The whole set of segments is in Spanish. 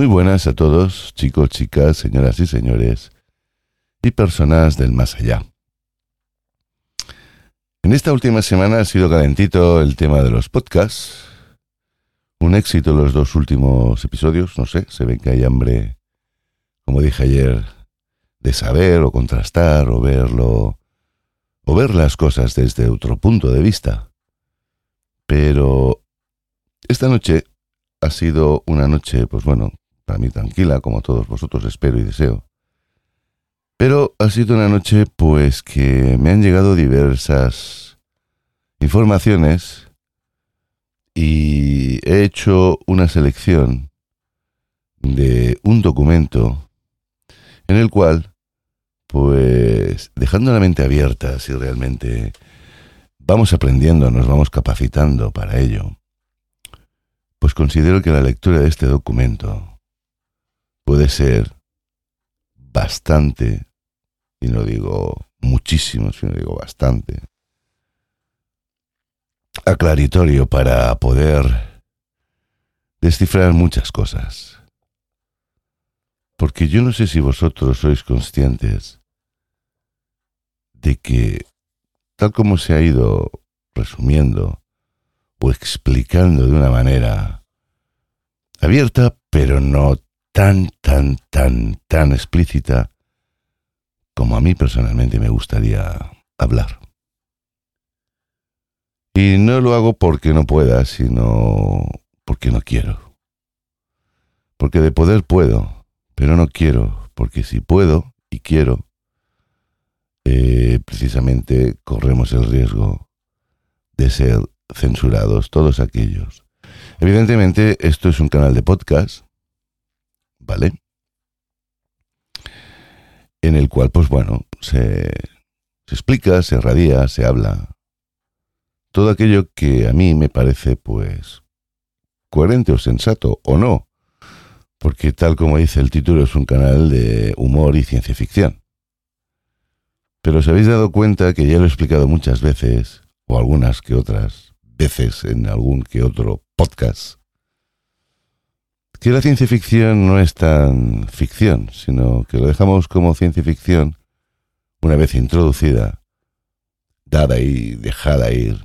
Muy buenas a todos, chicos, chicas, señoras y señores, y personas del más allá. En esta última semana ha sido calentito el tema de los podcasts. Un éxito los dos últimos episodios, no sé, se ve que hay hambre, como dije ayer, de saber o contrastar o verlo, o ver las cosas desde otro punto de vista. Pero esta noche ha sido una noche, pues bueno, para mí tranquila, como todos vosotros espero y deseo. Pero ha sido una noche, pues, que me han llegado diversas informaciones y he hecho una selección de un documento en el cual, pues, dejando la mente abierta, si realmente vamos aprendiendo, nos vamos capacitando para ello, pues considero que la lectura de este documento puede ser bastante, y no digo muchísimo, sino digo bastante, aclaritorio para poder descifrar muchas cosas. Porque yo no sé si vosotros sois conscientes de que, tal como se ha ido resumiendo o explicando de una manera abierta, pero no tan, tan, tan, tan explícita como a mí personalmente me gustaría hablar. Y no lo hago porque no pueda, sino porque no quiero. Porque de poder puedo, pero no quiero, porque si puedo y quiero, eh, precisamente corremos el riesgo de ser censurados todos aquellos. Evidentemente, esto es un canal de podcast, ¿vale? En el cual, pues bueno, se, se explica, se radia, se habla. Todo aquello que a mí me parece, pues, coherente o sensato, o no. Porque tal como dice el título, es un canal de humor y ciencia ficción. Pero os habéis dado cuenta que ya lo he explicado muchas veces, o algunas que otras, veces en algún que otro podcast, que la ciencia ficción no es tan ficción, sino que lo dejamos como ciencia ficción una vez introducida, dada y dejada ir,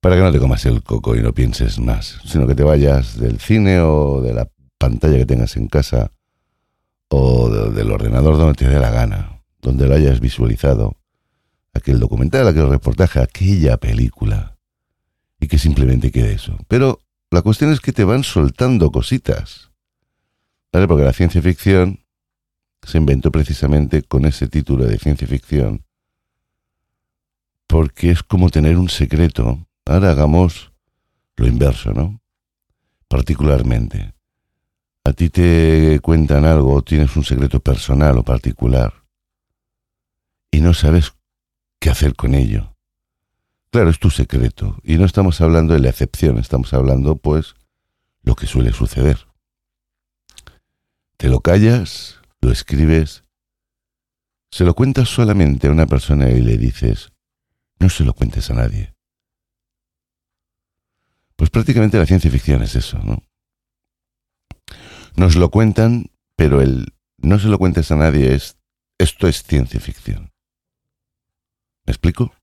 para que no te comas el coco y no pienses más, sino que te vayas del cine o de la pantalla que tengas en casa o del ordenador donde te dé la gana, donde lo hayas visualizado, aquel documental, aquel reportaje, aquella película y que simplemente quede eso. Pero la cuestión es que te van soltando cositas. ¿Vale? Porque la ciencia ficción se inventó precisamente con ese título de ciencia ficción. Porque es como tener un secreto. Ahora hagamos lo inverso, ¿no? Particularmente. A ti te cuentan algo, tienes un secreto personal o particular y no sabes qué hacer con ello. Claro, es tu secreto. Y no estamos hablando de la excepción, estamos hablando, pues, lo que suele suceder. Te lo callas, lo escribes, se lo cuentas solamente a una persona y le dices, no se lo cuentes a nadie. Pues prácticamente la ciencia ficción es eso, ¿no? Nos lo cuentan, pero el no se lo cuentes a nadie es, esto es ciencia ficción. ¿Me explico?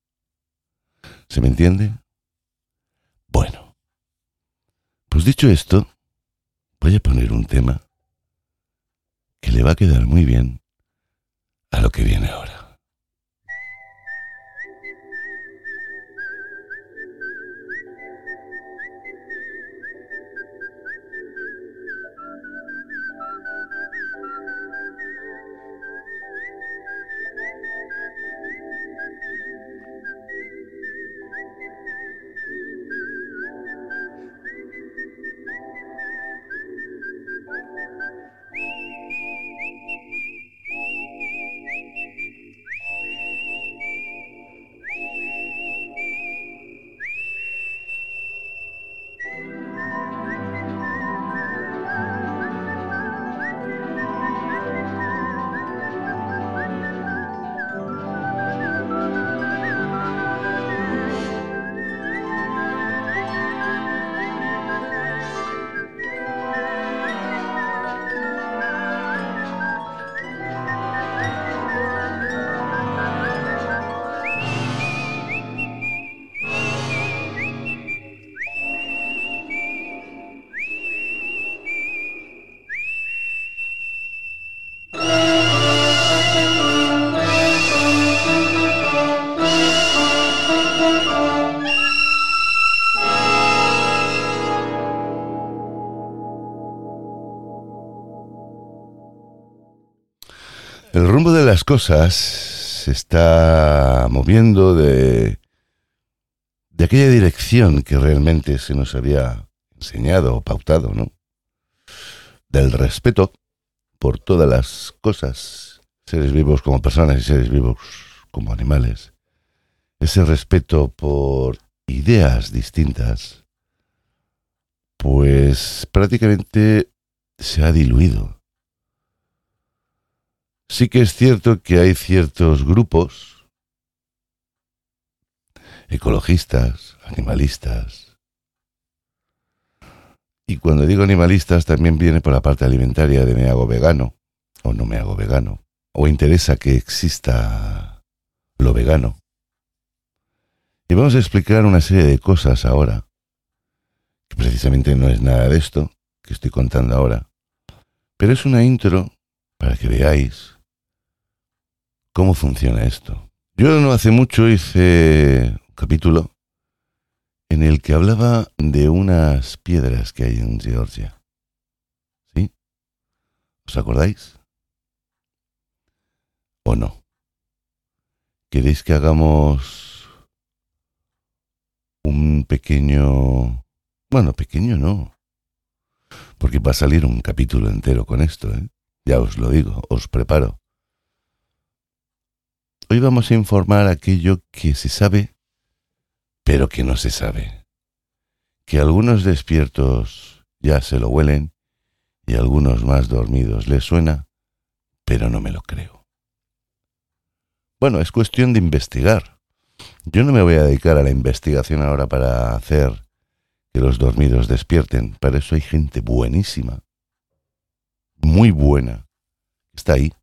¿Se me entiende? Bueno, pues dicho esto, voy a poner un tema que le va a quedar muy bien a lo que viene ahora. El rumbo de las cosas se está moviendo de, de aquella dirección que realmente se nos había enseñado o pautado, ¿no? Del respeto por todas las cosas, seres vivos como personas y seres vivos como animales. Ese respeto por ideas distintas, pues prácticamente se ha diluido. Sí que es cierto que hay ciertos grupos ecologistas, animalistas. Y cuando digo animalistas también viene por la parte alimentaria de me hago vegano o no me hago vegano. O interesa que exista lo vegano. Y vamos a explicar una serie de cosas ahora, que precisamente no es nada de esto que estoy contando ahora, pero es una intro para que veáis cómo funciona esto. Yo no hace mucho hice un capítulo en el que hablaba de unas piedras que hay en Georgia. ¿Sí? ¿Os acordáis? ¿O no? ¿Queréis que hagamos un pequeño... Bueno, pequeño no. Porque va a salir un capítulo entero con esto, ¿eh? Ya os lo digo, os preparo. Hoy vamos a informar aquello que se sabe, pero que no se sabe. Que algunos despiertos ya se lo huelen y algunos más dormidos les suena, pero no me lo creo. Bueno, es cuestión de investigar. Yo no me voy a dedicar a la investigación ahora para hacer que los dormidos despierten. Para eso hay gente buenísima, muy buena. Está ahí.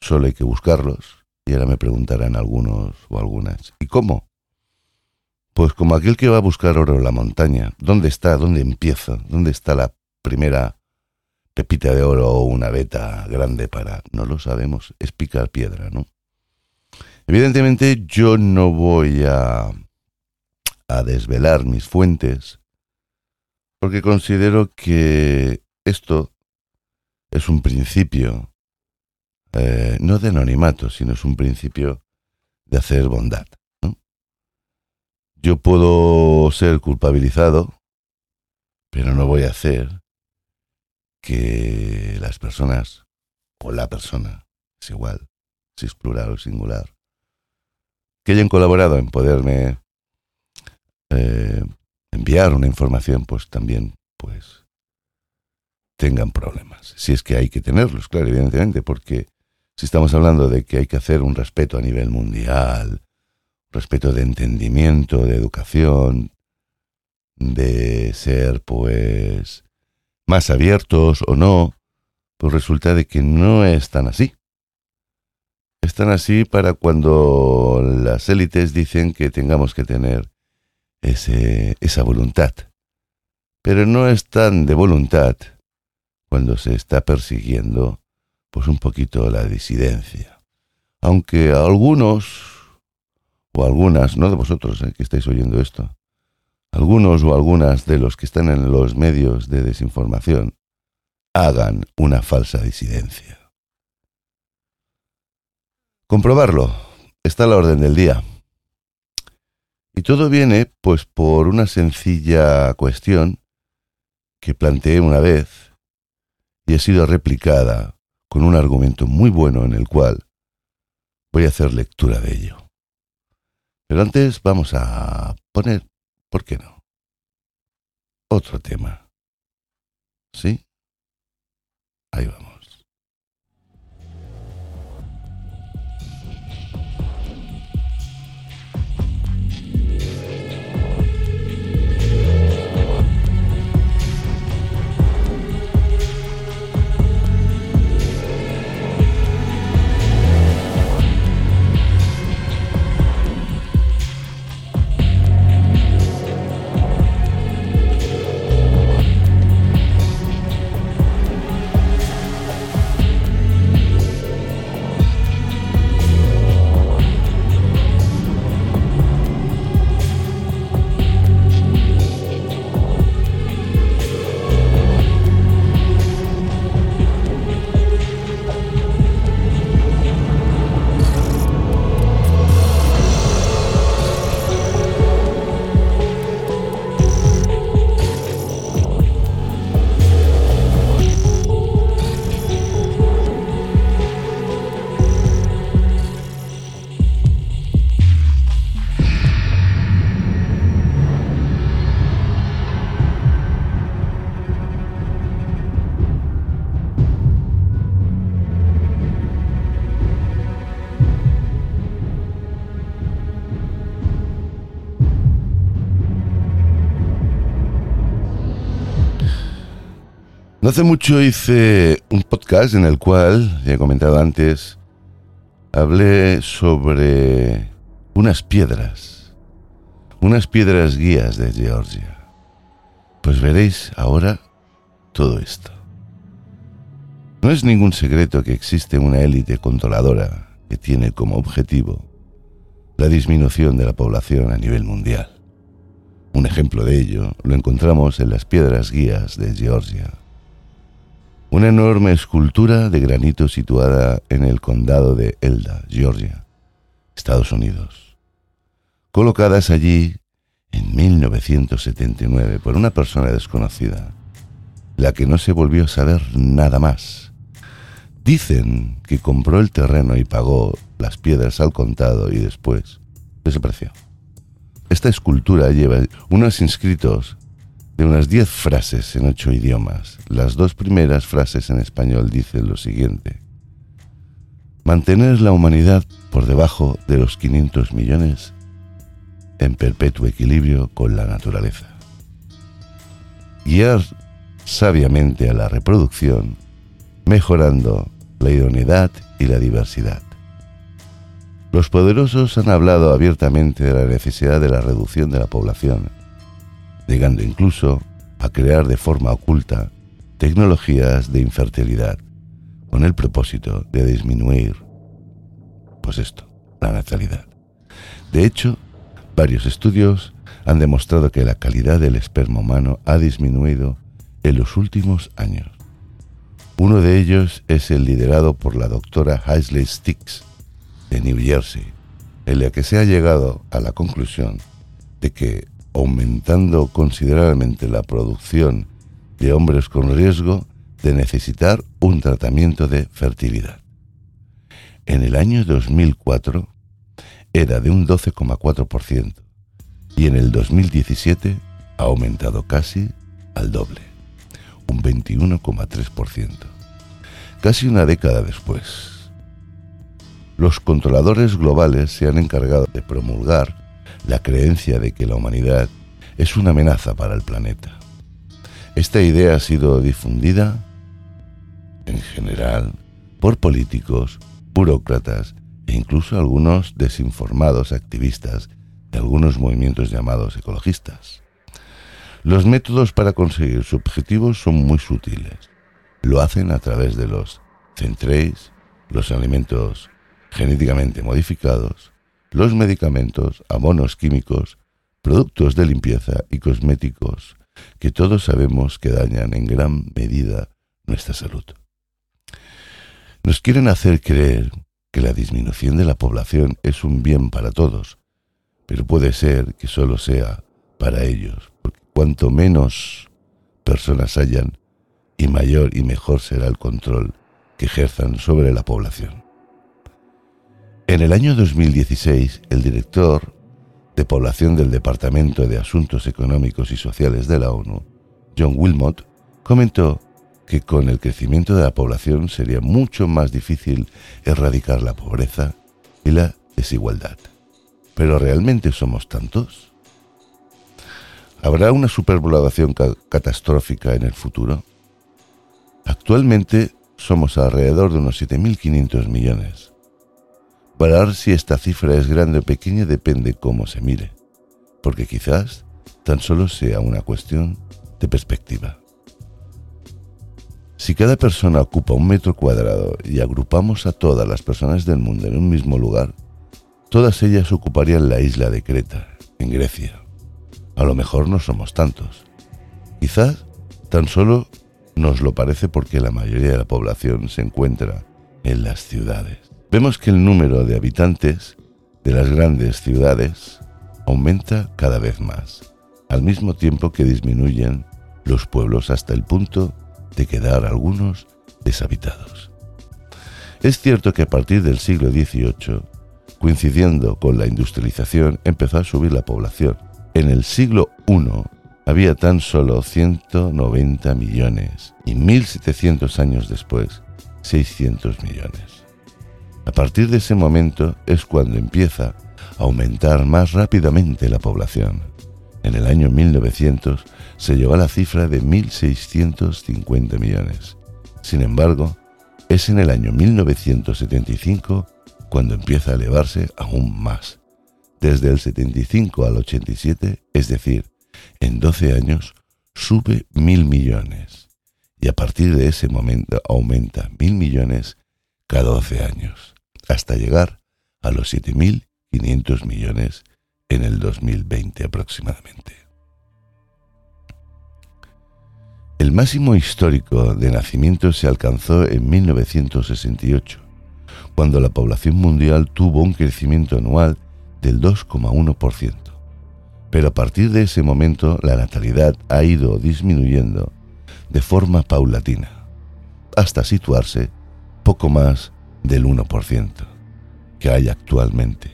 Solo hay que buscarlos y ahora me preguntarán algunos o algunas, ¿y cómo? Pues como aquel que va a buscar oro en la montaña. ¿Dónde está? ¿Dónde empieza? ¿Dónde está la primera pepita de oro o una beta grande para... No lo sabemos, es picar piedra, ¿no? Evidentemente yo no voy a, a desvelar mis fuentes porque considero que esto es un principio eh, no de anonimato, sino es un principio de hacer bondad. Yo puedo ser culpabilizado, pero no voy a hacer que las personas, o la persona, es igual, si es plural o singular, que hayan colaborado en poderme eh, enviar una información, pues también, pues, tengan problemas. Si es que hay que tenerlos, claro, evidentemente, porque si estamos hablando de que hay que hacer un respeto a nivel mundial, respeto de entendimiento, de educación, de ser pues más abiertos o no, pues resulta de que no es tan así. Es tan así para cuando las élites dicen que tengamos que tener ese, esa voluntad. Pero no es tan de voluntad cuando se está persiguiendo pues un poquito la disidencia. Aunque algunos, o algunas, no de vosotros eh, que estáis oyendo esto, algunos o algunas de los que están en los medios de desinformación hagan una falsa disidencia. Comprobarlo está a la orden del día. Y todo viene pues por una sencilla cuestión que planteé una vez y ha sido replicada con un argumento muy bueno en el cual voy a hacer lectura de ello. Pero antes vamos a poner, ¿por qué no? Otro tema. ¿Sí? Ahí vamos. Hace mucho hice un podcast en el cual, ya he comentado antes, hablé sobre unas piedras, unas piedras guías de Georgia. Pues veréis ahora todo esto. No es ningún secreto que existe una élite controladora que tiene como objetivo la disminución de la población a nivel mundial. Un ejemplo de ello lo encontramos en las piedras guías de Georgia. Una enorme escultura de granito situada en el condado de Elda, Georgia, Estados Unidos. Colocadas allí en 1979 por una persona desconocida, la que no se volvió a saber nada más. Dicen que compró el terreno y pagó las piedras al contado y después desapareció. Esta escultura lleva unos inscritos de unas diez frases en ocho idiomas. Las dos primeras frases en español dicen lo siguiente. Mantener la humanidad por debajo de los 500 millones en perpetuo equilibrio con la naturaleza. Guiar sabiamente a la reproducción, mejorando la idoneidad y la diversidad. Los poderosos han hablado abiertamente de la necesidad de la reducción de la población, llegando incluso a crear de forma oculta tecnologías de infertilidad, con el propósito de disminuir, pues esto, la natalidad. De hecho, varios estudios han demostrado que la calidad del esperma humano ha disminuido en los últimos años. Uno de ellos es el liderado por la doctora Heisley Sticks, de New Jersey, en la que se ha llegado a la conclusión de que aumentando considerablemente la producción de hombres con riesgo de necesitar un tratamiento de fertilidad. En el año 2004 era de un 12,4% y en el 2017 ha aumentado casi al doble, un 21,3%. Casi una década después los controladores globales se han encargado de promulgar la creencia de que la humanidad es una amenaza para el planeta. Esta idea ha sido difundida en general por políticos, burócratas e incluso algunos desinformados activistas de algunos movimientos llamados ecologistas. Los métodos para conseguir su objetivo son muy sutiles. Lo hacen a través de los centréis, los alimentos genéticamente modificados, los medicamentos, abonos químicos, productos de limpieza y cosméticos que todos sabemos que dañan en gran medida nuestra salud. Nos quieren hacer creer que la disminución de la población es un bien para todos, pero puede ser que solo sea para ellos, porque cuanto menos personas hayan, y mayor y mejor será el control que ejerzan sobre la población. En el año 2016, el director de población del Departamento de Asuntos Económicos y Sociales de la ONU, John Wilmot, comentó que con el crecimiento de la población sería mucho más difícil erradicar la pobreza y la desigualdad. ¿Pero realmente somos tantos? ¿Habrá una superpoblación catastrófica en el futuro? Actualmente somos alrededor de unos 7.500 millones ver si esta cifra es grande o pequeña depende cómo se mire, porque quizás tan solo sea una cuestión de perspectiva. Si cada persona ocupa un metro cuadrado y agrupamos a todas las personas del mundo en un mismo lugar, todas ellas ocuparían la isla de Creta, en Grecia. A lo mejor no somos tantos. Quizás tan solo nos lo parece porque la mayoría de la población se encuentra en las ciudades vemos que el número de habitantes de las grandes ciudades aumenta cada vez más, al mismo tiempo que disminuyen los pueblos hasta el punto de quedar algunos deshabitados. Es cierto que a partir del siglo XVIII, coincidiendo con la industrialización, empezó a subir la población. En el siglo I había tan solo 190 millones y 1700 años después 600 millones. A partir de ese momento es cuando empieza a aumentar más rápidamente la población. En el año 1900 se llegó a la cifra de 1.650 millones. Sin embargo, es en el año 1975 cuando empieza a elevarse aún más. Desde el 75 al 87, es decir, en 12 años, sube mil millones. Y a partir de ese momento aumenta mil millones cada 12 años, hasta llegar a los 7.500 millones en el 2020 aproximadamente. El máximo histórico de nacimientos se alcanzó en 1968, cuando la población mundial tuvo un crecimiento anual del 2,1%. Pero a partir de ese momento la natalidad ha ido disminuyendo de forma paulatina, hasta situarse poco más del 1% que hay actualmente.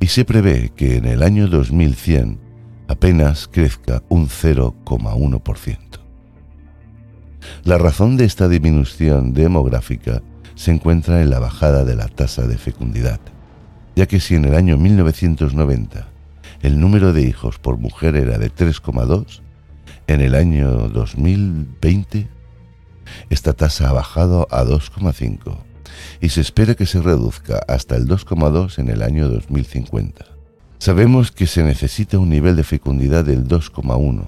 Y se prevé que en el año 2100 apenas crezca un 0,1%. La razón de esta disminución demográfica se encuentra en la bajada de la tasa de fecundidad, ya que si en el año 1990 el número de hijos por mujer era de 3,2, en el año 2020 esta tasa ha bajado a 2,5 y se espera que se reduzca hasta el 2,2 en el año 2050. Sabemos que se necesita un nivel de fecundidad del 2,1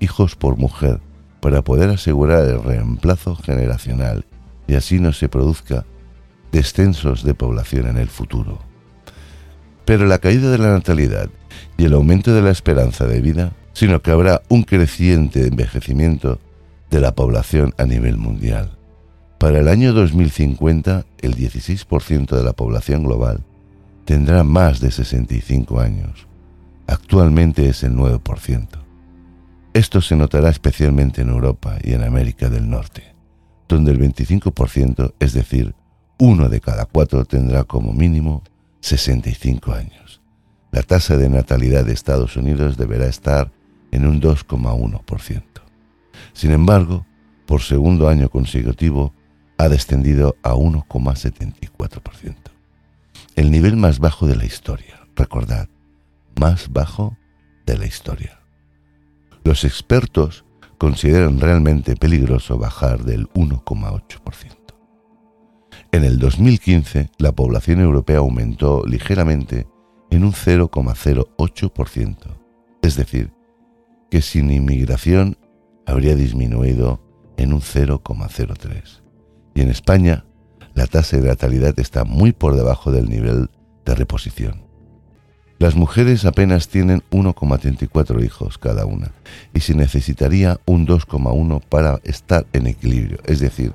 hijos por mujer para poder asegurar el reemplazo generacional y así no se produzca descensos de población en el futuro. Pero la caída de la natalidad y el aumento de la esperanza de vida, sino que habrá un creciente envejecimiento de la población a nivel mundial. Para el año 2050, el 16% de la población global tendrá más de 65 años. Actualmente es el 9%. Esto se notará especialmente en Europa y en América del Norte, donde el 25%, es decir, uno de cada cuatro tendrá como mínimo 65 años. La tasa de natalidad de Estados Unidos deberá estar en un 2,1%. Sin embargo, por segundo año consecutivo, ha descendido a 1,74%. El nivel más bajo de la historia, recordad, más bajo de la historia. Los expertos consideran realmente peligroso bajar del 1,8%. En el 2015, la población europea aumentó ligeramente en un 0,08%, es decir, que sin inmigración habría disminuido en un 0,03% y en España la tasa de natalidad está muy por debajo del nivel de reposición. Las mujeres apenas tienen 1,34 hijos cada una y se necesitaría un 2,1 para estar en equilibrio, es decir,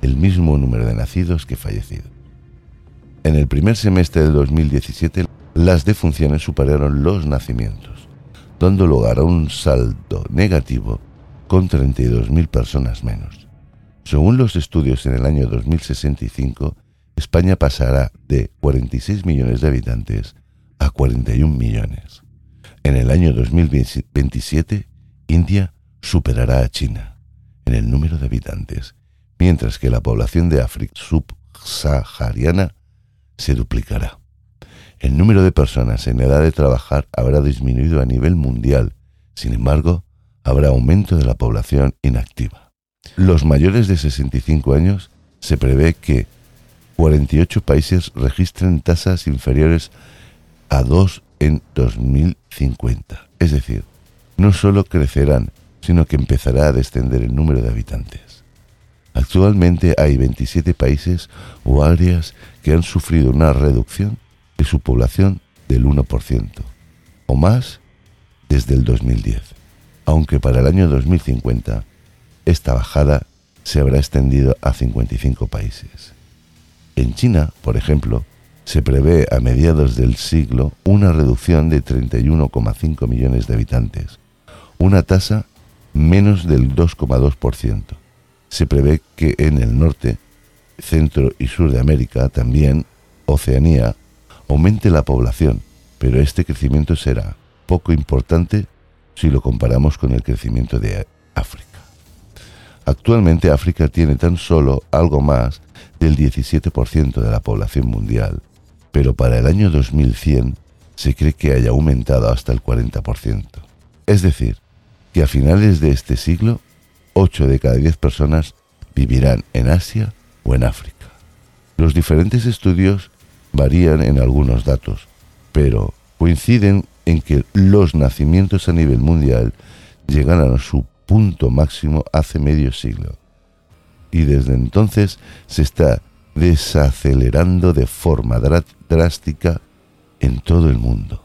el mismo número de nacidos que fallecidos. En el primer semestre de 2017 las defunciones superaron los nacimientos, dando lugar a un saldo negativo con 32.000 personas menos. Según los estudios en el año 2065, España pasará de 46 millones de habitantes a 41 millones. En el año 2027, India superará a China en el número de habitantes, mientras que la población de África subsahariana se duplicará. El número de personas en edad de trabajar habrá disminuido a nivel mundial, sin embargo, habrá aumento de la población inactiva. Los mayores de 65 años se prevé que 48 países registren tasas inferiores a 2 en 2050. Es decir, no solo crecerán, sino que empezará a descender el número de habitantes. Actualmente hay 27 países o áreas que han sufrido una reducción de su población del 1% o más desde el 2010, aunque para el año 2050 esta bajada se habrá extendido a 55 países. En China, por ejemplo, se prevé a mediados del siglo una reducción de 31,5 millones de habitantes, una tasa menos del 2,2%. Se prevé que en el norte, centro y sur de América, también Oceanía, aumente la población, pero este crecimiento será poco importante si lo comparamos con el crecimiento de África. Actualmente África tiene tan solo algo más del 17% de la población mundial, pero para el año 2100 se cree que haya aumentado hasta el 40%. Es decir, que a finales de este siglo, 8 de cada 10 personas vivirán en Asia o en África. Los diferentes estudios varían en algunos datos, pero coinciden en que los nacimientos a nivel mundial llegan a su punto máximo hace medio siglo. Y desde entonces se está desacelerando de forma drástica en todo el mundo.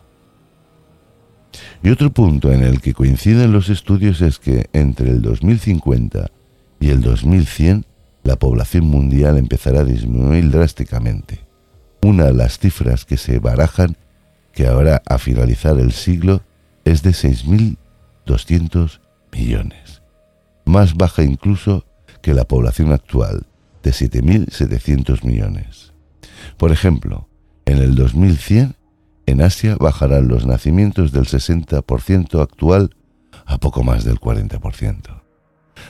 Y otro punto en el que coinciden los estudios es que entre el 2050 y el 2100 la población mundial empezará a disminuir drásticamente. Una de las cifras que se barajan que ahora a finalizar el siglo es de 6.200 millones, más baja incluso que la población actual de 7.700 millones. Por ejemplo, en el 2100 en Asia bajarán los nacimientos del 60% actual a poco más del 40%.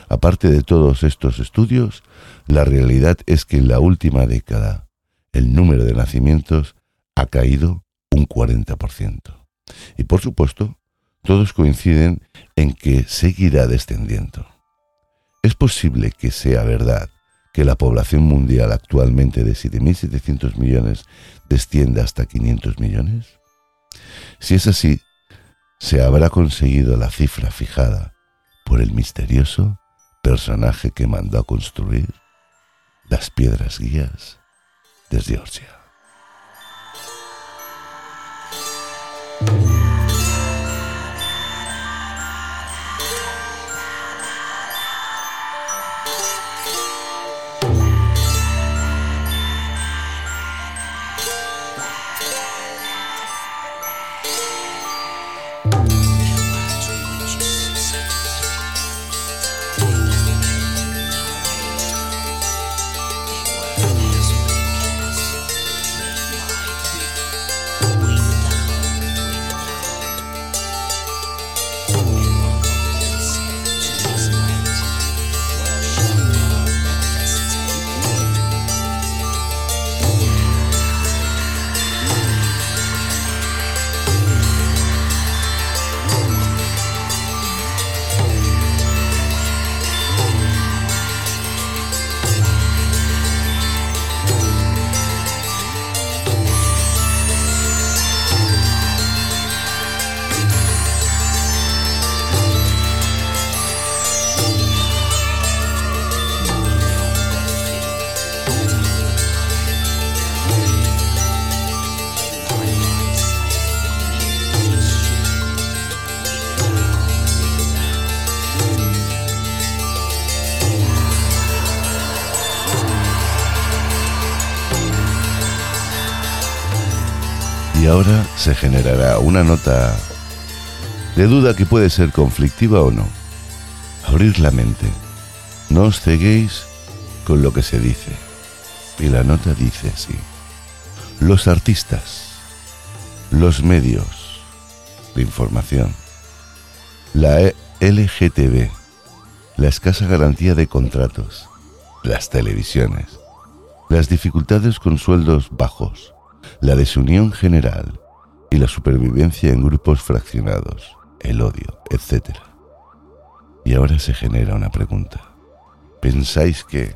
Aparte de todos estos estudios, la realidad es que en la última década el número de nacimientos ha caído un 40%. Y por supuesto, todos coinciden en que seguirá descendiendo. ¿Es posible que sea verdad que la población mundial actualmente de 7.700 millones descienda hasta 500 millones? Si es así, se habrá conseguido la cifra fijada por el misterioso personaje que mandó a construir las piedras guías de Georgia. Ahora se generará una nota de duda que puede ser conflictiva o no. Abrir la mente. No os ceguéis con lo que se dice. Y la nota dice así. Los artistas, los medios de información, la LGTB, la escasa garantía de contratos, las televisiones, las dificultades con sueldos bajos, la desunión general y la supervivencia en grupos fraccionados, el odio, etc. Y ahora se genera una pregunta. ¿Pensáis que,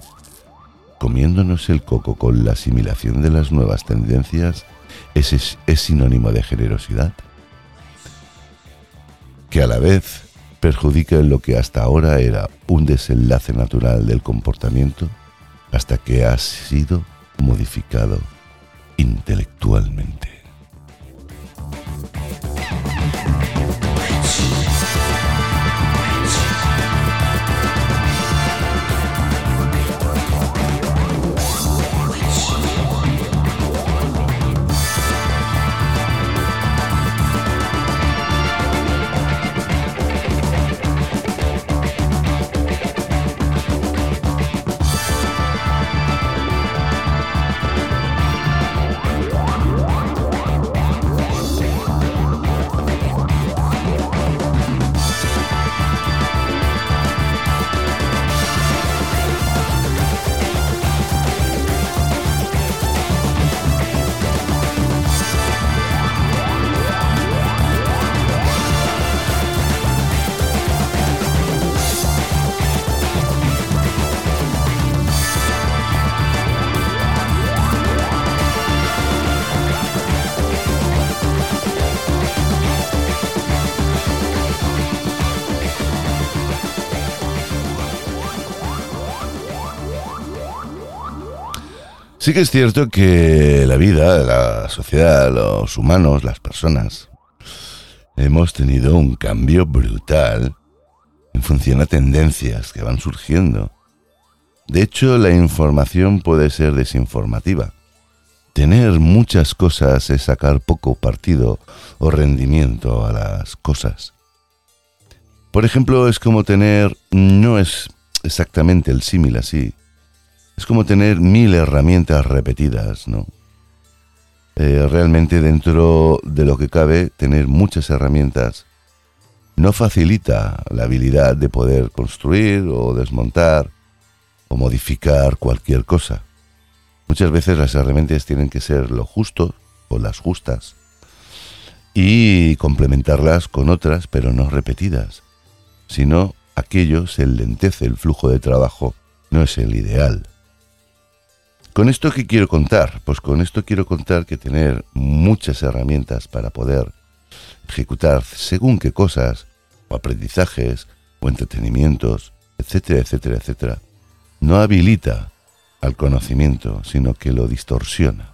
comiéndonos el coco con la asimilación de las nuevas tendencias, es, es sinónimo de generosidad? Que a la vez perjudica en lo que hasta ahora era un desenlace natural del comportamiento hasta que ha sido modificado intelectualmente. Sí que es cierto que la vida, la sociedad, los humanos, las personas, hemos tenido un cambio brutal en función a tendencias que van surgiendo. De hecho, la información puede ser desinformativa. Tener muchas cosas es sacar poco partido o rendimiento a las cosas. Por ejemplo, es como tener, no es exactamente el símil así, es como tener mil herramientas repetidas, ¿no? Eh, realmente dentro de lo que cabe, tener muchas herramientas no facilita la habilidad de poder construir o desmontar o modificar cualquier cosa. Muchas veces las herramientas tienen que ser lo justo o las justas y complementarlas con otras, pero no repetidas. Si no, aquello se lentece el flujo de trabajo, no es el ideal. ¿Con esto qué quiero contar? Pues con esto quiero contar que tener muchas herramientas para poder ejecutar según qué cosas, o aprendizajes, o entretenimientos, etcétera, etcétera, etcétera, no habilita al conocimiento, sino que lo distorsiona.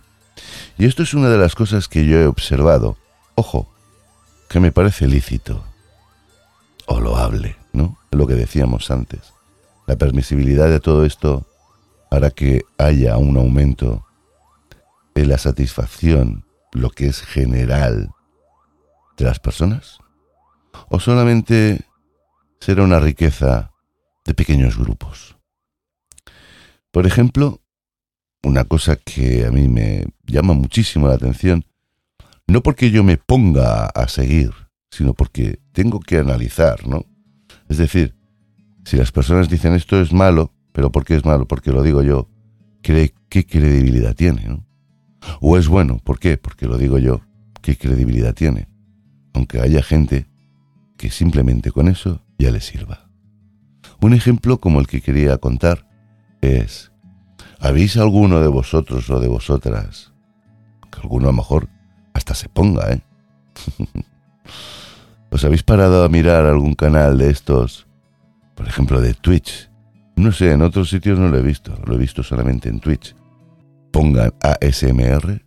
Y esto es una de las cosas que yo he observado, ojo, que me parece lícito, o loable, ¿no? Lo que decíamos antes. La permisibilidad de todo esto para que haya un aumento en la satisfacción, lo que es general de las personas? ¿O solamente será una riqueza de pequeños grupos? Por ejemplo, una cosa que a mí me llama muchísimo la atención, no porque yo me ponga a seguir, sino porque tengo que analizar, ¿no? Es decir, si las personas dicen esto es malo, pero ¿por qué es malo? Porque lo digo yo. ¿Qué, qué credibilidad tiene? ¿no? ¿O es bueno? ¿Por qué? Porque lo digo yo. ¿Qué credibilidad tiene? Aunque haya gente que simplemente con eso ya le sirva. Un ejemplo como el que quería contar es, ¿habéis alguno de vosotros o de vosotras, que alguno a lo mejor hasta se ponga, ¿eh? ¿Os habéis parado a mirar algún canal de estos, por ejemplo de Twitch, no sé, en otros sitios no lo he visto, lo he visto solamente en Twitch. Pongan ASMR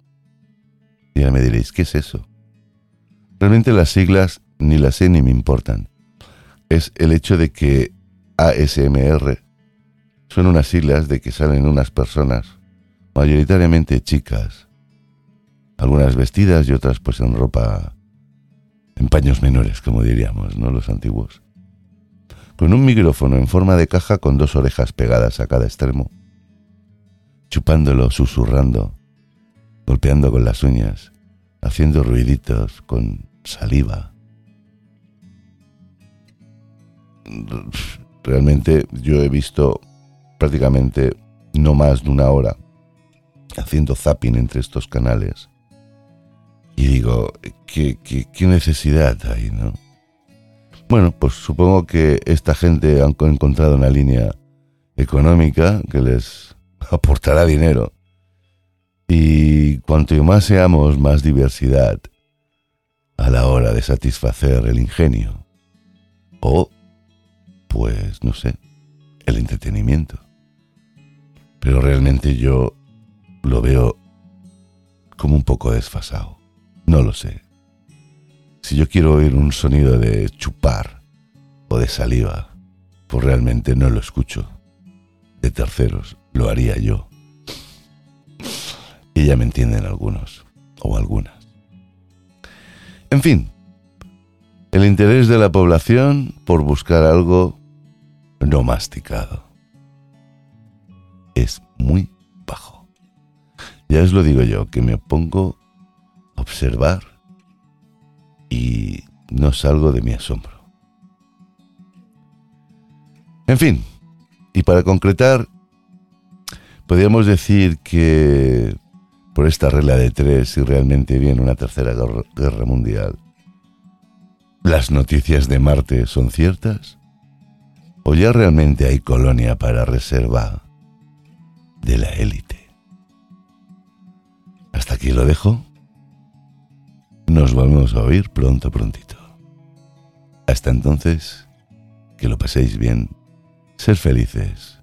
y ya me diréis, ¿qué es eso? Realmente las siglas ni las sé ni me importan. Es el hecho de que ASMR son unas siglas de que salen unas personas, mayoritariamente chicas, algunas vestidas y otras pues en ropa, en paños menores, como diríamos, ¿no? Los antiguos con un micrófono en forma de caja con dos orejas pegadas a cada extremo, chupándolo, susurrando, golpeando con las uñas, haciendo ruiditos con saliva. Realmente yo he visto prácticamente no más de una hora haciendo zapping entre estos canales. Y digo, ¿qué, qué, qué necesidad hay, no? Bueno, pues supongo que esta gente ha encontrado una línea económica que les aportará dinero. Y cuanto más seamos, más diversidad a la hora de satisfacer el ingenio. O, pues, no sé, el entretenimiento. Pero realmente yo lo veo como un poco desfasado. No lo sé. Si yo quiero oír un sonido de chupar o de saliva, pues realmente no lo escucho. De terceros, lo haría yo. Y ya me entienden algunos, o algunas. En fin, el interés de la población por buscar algo no masticado es muy bajo. Ya os lo digo yo, que me pongo a observar y no salgo de mi asombro. En fin, y para concretar, podríamos decir que por esta regla de tres, si realmente viene una tercera guerra mundial, ¿las noticias de Marte son ciertas? ¿O ya realmente hay colonia para reserva de la élite? Hasta aquí lo dejo. Nos vamos a oír pronto, prontito. Hasta entonces, que lo paséis bien, ser felices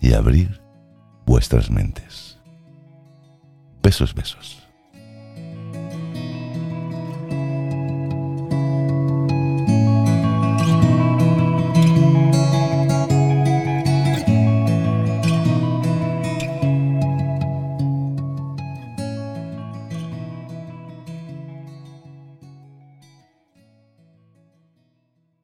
y abrir vuestras mentes. Besos, besos.